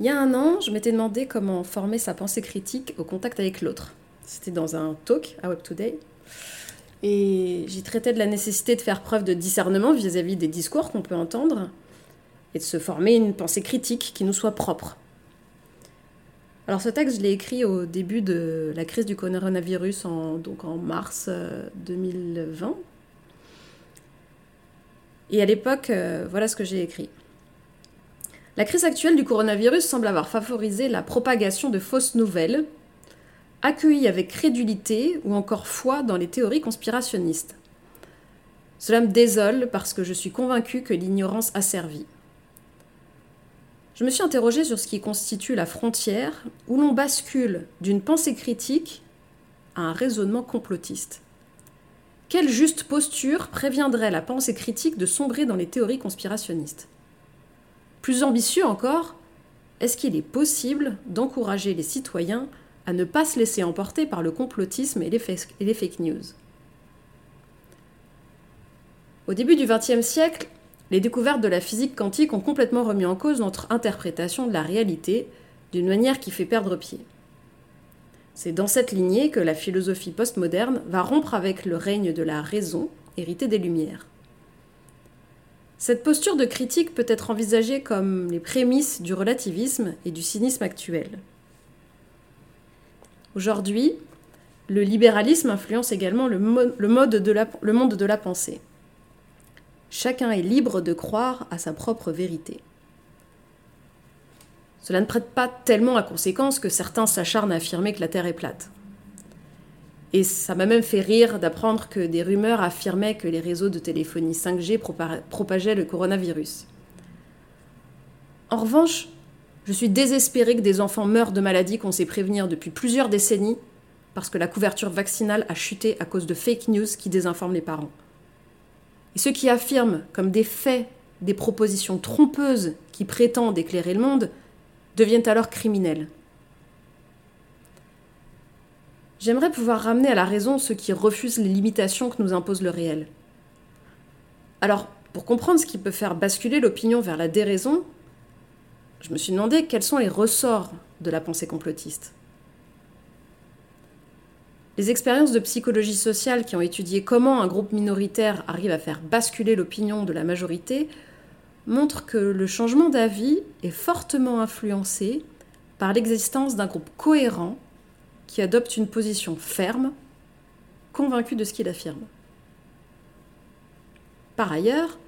Il y a un an, je m'étais demandé comment former sa pensée critique au contact avec l'autre. C'était dans un talk à Web Today. Et j'y traitais de la nécessité de faire preuve de discernement vis-à-vis des discours qu'on peut entendre et de se former une pensée critique qui nous soit propre. Alors ce texte, je l'ai écrit au début de la crise du coronavirus, donc en mars 2020. Euh, et à l'époque, euh, voilà ce que j'ai écrit. La crise actuelle du coronavirus semble avoir favorisé la propagation de fausses nouvelles, accueillies avec crédulité ou encore foi dans les théories conspirationnistes. Cela me désole parce que je suis convaincue que l'ignorance a servi. Je me suis interrogée sur ce qui constitue la frontière où l'on bascule d'une pensée critique à un raisonnement complotiste. Quelle juste posture préviendrait la pensée critique de sombrer dans les théories conspirationnistes? Plus ambitieux encore, est-ce qu'il est possible d'encourager les citoyens à ne pas se laisser emporter par le complotisme et les, fake news? Au début du XXe siècle, les découvertes de la physique quantique ont complètement remis en cause notre interprétation de la réalité d'une manière qui fait perdre pied. C'est dans cette lignée que la philosophie postmoderne va rompre avec le règne de la raison hérité des Lumières. Cette posture de critique peut être envisagée comme les prémices du relativisme et du cynisme actuel. Aujourd'hui, le libéralisme influence également le, monde de la pensée. Chacun est libre de croire à sa propre vérité. Cela ne prête pas tellement à conséquence que certains s'acharnent à affirmer que la Terre est plate. Et ça m'a même fait rire d'apprendre que des rumeurs affirmaient que les réseaux de téléphonie 5G propageaient le coronavirus. En revanche, je suis désespérée que des enfants meurent de maladies qu'on sait prévenir depuis plusieurs décennies parce que la couverture vaccinale a chuté à cause de fake news qui désinforment les parents. Et ceux qui affirment comme des faits des propositions trompeuses qui prétendent éclairer le monde deviennent alors criminels. J'aimerais pouvoir ramener à la raison ceux qui refusent les limitations que nous impose le réel. Alors, pour comprendre ce qui peut faire basculer l'opinion vers la déraison, je me suis demandé quels sont les ressorts de la pensée complotiste. Les expériences de psychologie sociale qui ont étudié comment un groupe minoritaire arrive à faire basculer l'opinion de la majorité montrent que le changement d'avis est fortement influencé par l'existence d'un groupe cohérent qui adopte une position ferme, convaincu de ce qu'il affirme. Par ailleurs,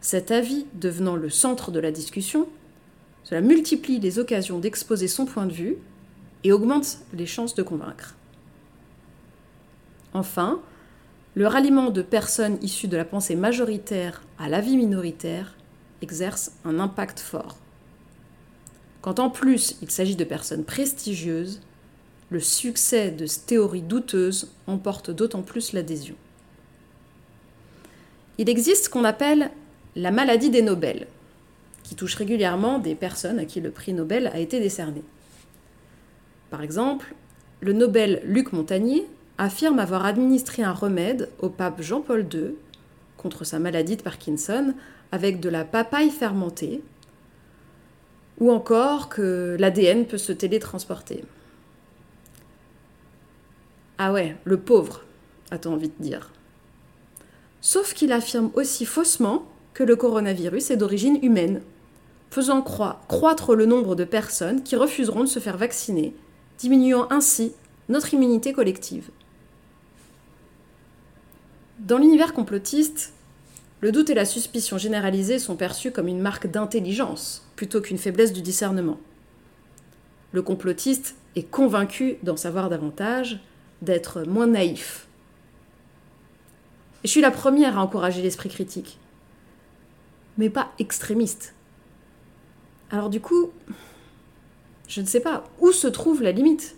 cet avis devenant le centre de la discussion, cela multiplie les occasions d'exposer son point de vue et augmente les chances de convaincre. Enfin, le ralliement de personnes issues de la pensée majoritaire à l'avis minoritaire exerce un impact fort. Quand en plus il s'agit de personnes prestigieuses, le succès de théories douteuses emporte d'autant plus l'adhésion. Il existe ce qu'on appelle la maladie des Nobel, qui touche régulièrement des personnes à qui le prix Nobel a été décerné. Par exemple, le Nobel Luc Montagnier affirme avoir administré un remède au pape Jean-Paul II contre sa maladie de Parkinson avec de la papaye fermentée, ou encore que l'ADN peut se télétransporter. Ah ouais, le pauvre, a-t-on envie de dire. Sauf qu'il affirme aussi faussement que le coronavirus est d'origine humaine, faisant croître le nombre de personnes qui refuseront de se faire vacciner, diminuant ainsi notre immunité collective. Dans l'univers complotiste, le doute et la suspicion généralisée sont perçus comme une marque d'intelligence plutôt qu'une faiblesse du discernement. Le complotiste est convaincu d'en savoir davantage d'être moins naïf. Et je suis la première à encourager l'esprit critique, mais pas extrémiste. Alors du coup, je ne sais pas où se trouve la limite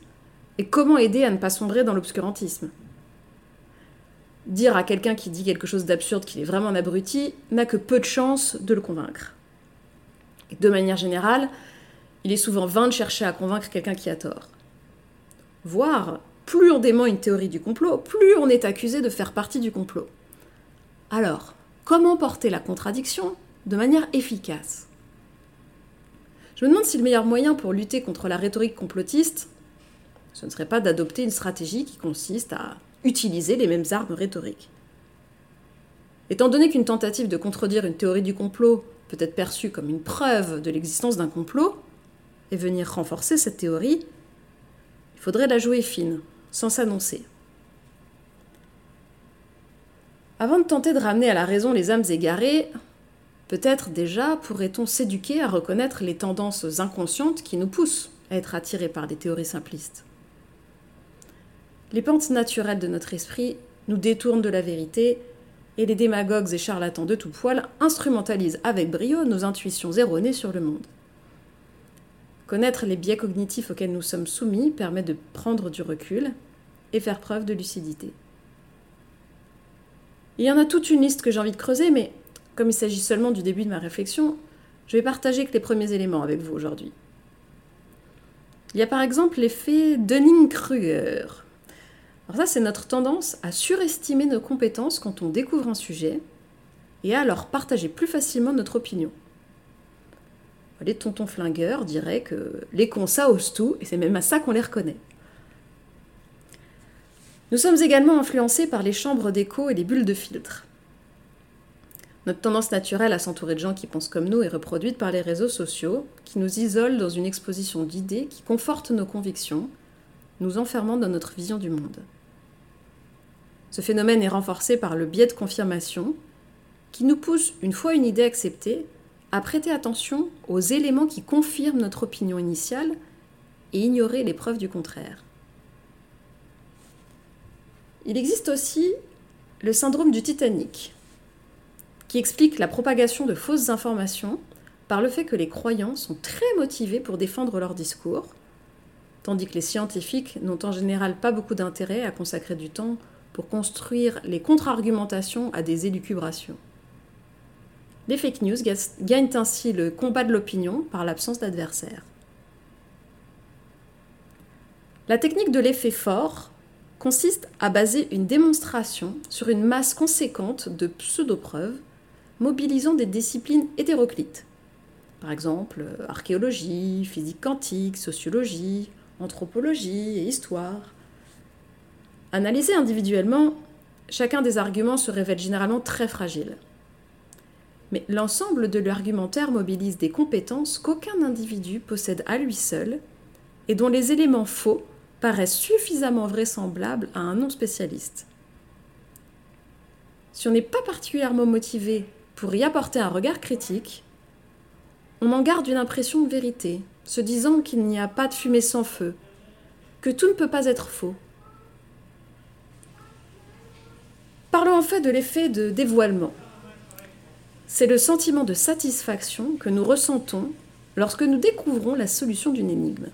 et comment aider à ne pas sombrer dans l'obscurantisme. Dire à quelqu'un qui dit quelque chose d'absurde qu'il est vraiment un abruti n'a que peu de chance de le convaincre. De manière générale, il est souvent vain de chercher à convaincre quelqu'un qui a tort. Voire, plus on dément une théorie du complot, plus on est accusé de faire partie du complot. Alors, comment porter la contradiction de manière efficace? Je me demande si le meilleur moyen pour lutter contre la rhétorique complotiste, ce ne serait pas d'adopter une stratégie qui consiste à utiliser les mêmes armes rhétoriques. Étant donné qu'une tentative de contredire une théorie du complot peut être perçue comme une preuve de l'existence d'un complot, et venir renforcer cette théorie, il faudrait la jouer fine, sans s'annoncer. Avant de tenter de ramener à la raison les âmes égarées, peut-être déjà pourrait-on s'éduquer à reconnaître les tendances inconscientes qui nous poussent à être attirés par des théories simplistes. Les pentes naturelles de notre esprit nous détournent de la vérité et les démagogues et charlatans de tout poil instrumentalisent avec brio nos intuitions erronées sur le monde. Connaître les biais cognitifs auxquels nous sommes soumis permet de prendre du recul et faire preuve de lucidité. Il y en a toute une liste que j'ai envie de creuser, mais comme il s'agit seulement du début de ma réflexion, je vais partager que les premiers éléments avec vous aujourd'hui. Il y a par exemple l'effet Dunning-Kruger. Alors ça, c'est notre tendance à surestimer nos compétences quand on découvre un sujet et à alors partager plus facilement notre opinion. Les tontons flingueurs diraient que les cons ça osent tout, et c'est même à ça qu'on les reconnaît. Nous sommes également influencés par les chambres d'écho et les bulles de filtre. Notre tendance naturelle à s'entourer de gens qui pensent comme nous est reproduite par les réseaux sociaux, qui nous isolent dans une exposition d'idées qui confortent nos convictions, nous enfermant dans notre vision du monde. Ce phénomène est renforcé par le biais de confirmation, qui nous pousse, une fois une idée acceptée, à prêter attention aux éléments qui confirment notre opinion initiale et ignorer les preuves du contraire. Il existe aussi le syndrome du Titanic, qui explique la propagation de fausses informations par le fait que les croyants sont très motivés pour défendre leur discours, tandis que les scientifiques n'ont en général pas beaucoup d'intérêt à consacrer du temps pour construire les contre-argumentations à des élucubrations. Les fake news gagnent ainsi le combat de l'opinion par l'absence d'adversaires. La technique de l'effet fort consiste à baser une démonstration sur une masse conséquente de pseudo-preuves mobilisant des disciplines hétéroclites. Par exemple, archéologie, physique quantique, sociologie, anthropologie et histoire. Analysés individuellement, chacun des arguments se révèle généralement très fragile mais l'ensemble de l'argumentaire mobilise des compétences qu'aucun individu possède à lui seul et dont les éléments faux paraissent suffisamment vraisemblables à un non-spécialiste. Si on n'est pas particulièrement motivé pour y apporter un regard critique, on en garde une impression de vérité, se disant qu'il n'y a pas de fumée sans feu, que tout ne peut pas être faux. Parlons en fait de l'effet de dévoilement. C'est le sentiment de satisfaction que nous ressentons lorsque nous découvrons la solution d'une énigme.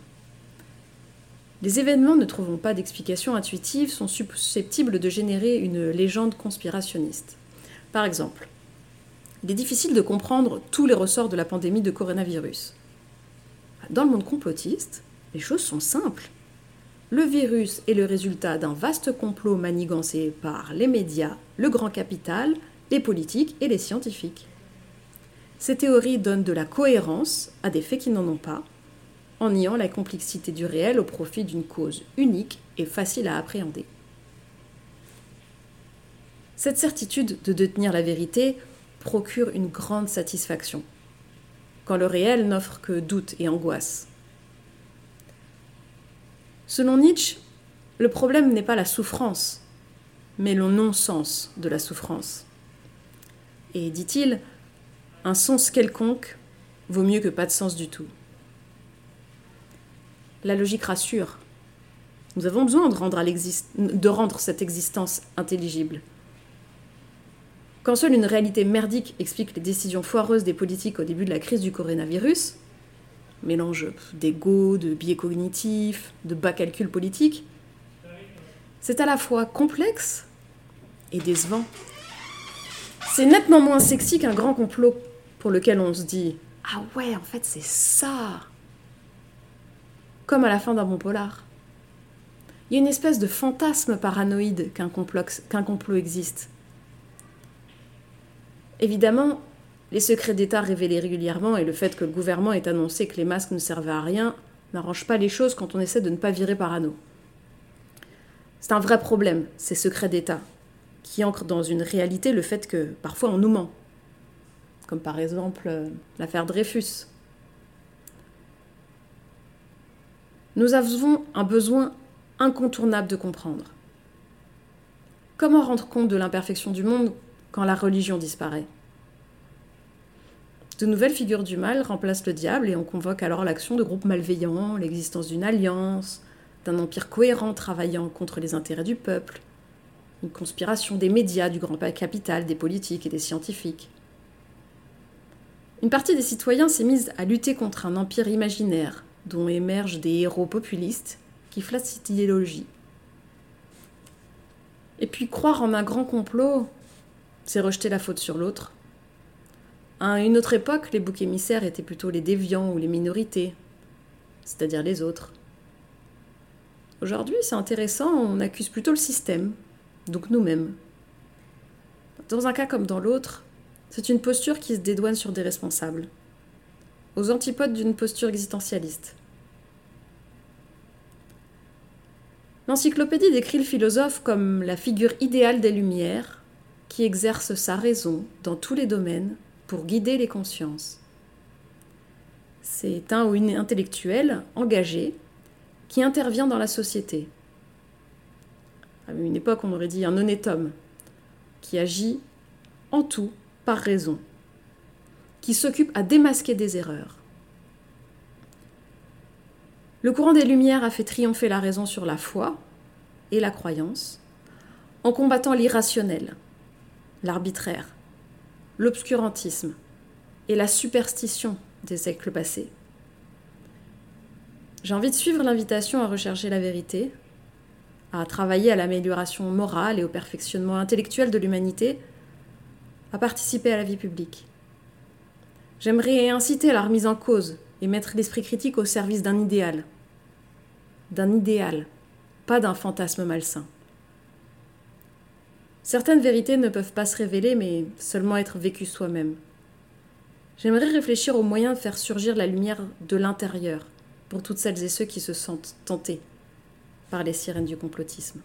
Les événements ne trouvant pas d'explication intuitive sont susceptibles de générer une légende conspirationniste. Par exemple, il est difficile de comprendre tous les ressorts de la pandémie de coronavirus. Dans le monde complotiste, les choses sont simples. Le virus est le résultat d'un vaste complot manigancé par les médias, le grand capital, les politiques et les scientifiques. Ces théories donnent de la cohérence à des faits qui n'en ont pas, en niant la complexité du réel au profit d'une cause unique et facile à appréhender. Cette certitude de détenir la vérité procure une grande satisfaction, quand le réel n'offre que doute et angoisse. Selon Nietzsche, le problème n'est pas la souffrance, mais le non-sens de la souffrance. Et dit-il, un sens quelconque vaut mieux que pas de sens du tout. La logique rassure. Nous avons besoin de rendre, cette existence intelligible. Quand seule une réalité merdique explique les décisions foireuses des politiques au début de la crise du coronavirus, mélange d'ego, de biais cognitifs, de bas calculs politiques, c'est à la fois complexe et décevant. C'est nettement moins sexy qu'un grand complot pour lequel on se dit Ah ouais, en fait, c'est ça Comme à la fin d'un bon polar. Il y a une espèce de fantasme paranoïde qu'un complot, existe. Évidemment, Les secrets d'État révélés régulièrement et le fait que le gouvernement ait annoncé que les masques ne servaient à rien n'arrange pas les choses quand on essaie de ne pas virer parano. C'est un vrai problème, ces secrets d'État, qui ancrent dans une réalité le fait que parfois on nous ment. Comme par exemple euh, l'affaire Dreyfus. Nous avons un besoin incontournable de comprendre. Comment rendre compte de l'imperfection du monde quand la religion disparaît? De nouvelles figures du mal remplacent le diable et on convoque alors l'action de groupes malveillants, l'existence d'une alliance, d'un empire cohérent travaillant contre les intérêts du peuple, une conspiration des médias, du grand capital, des politiques et des scientifiques. Une partie des citoyens s'est mise à lutter contre un empire imaginaire dont émergent des héros populistes qui flattent cette idéologie. Et puis croire en un grand complot, c'est rejeter la faute sur l'autre. À une autre époque, les boucs émissaires étaient plutôt les déviants ou les minorités, c'est-à-dire les autres. Aujourd'hui, c'est intéressant, on accuse plutôt le système, donc nous-mêmes. Dans un cas comme dans l'autre, c'est une posture qui se dédouane sur des responsables, aux antipodes d'une posture existentialiste. L'encyclopédie décrit le philosophe comme la figure idéale des Lumières, qui exerce sa raison dans tous les domaines pour guider les consciences. C'est un ou une intellectuelle engagée qui intervient dans la société. À une époque, on aurait dit un honnête homme, qui agit en tout par raison, qui s'occupe à démasquer des erreurs. Le courant des Lumières a fait triompher la raison sur la foi et la croyance, en combattant l'irrationnel, l'arbitraire, l'obscurantisme et la superstition des siècles passés. J'ai envie de suivre l'invitation à rechercher la vérité, à travailler à l'amélioration morale et au perfectionnement intellectuel de l'humanité, à participer à la vie publique. J'aimerais inciter à la remise en cause et mettre l'esprit critique au service d'un idéal. D'un idéal, pas d'un fantasme malsain. Certaines vérités ne peuvent pas se révéler, mais seulement être vécues soi-même. J'aimerais réfléchir aux moyens de faire surgir la lumière de l'intérieur, pour toutes celles et ceux qui se sentent tentés par les sirènes du complotisme.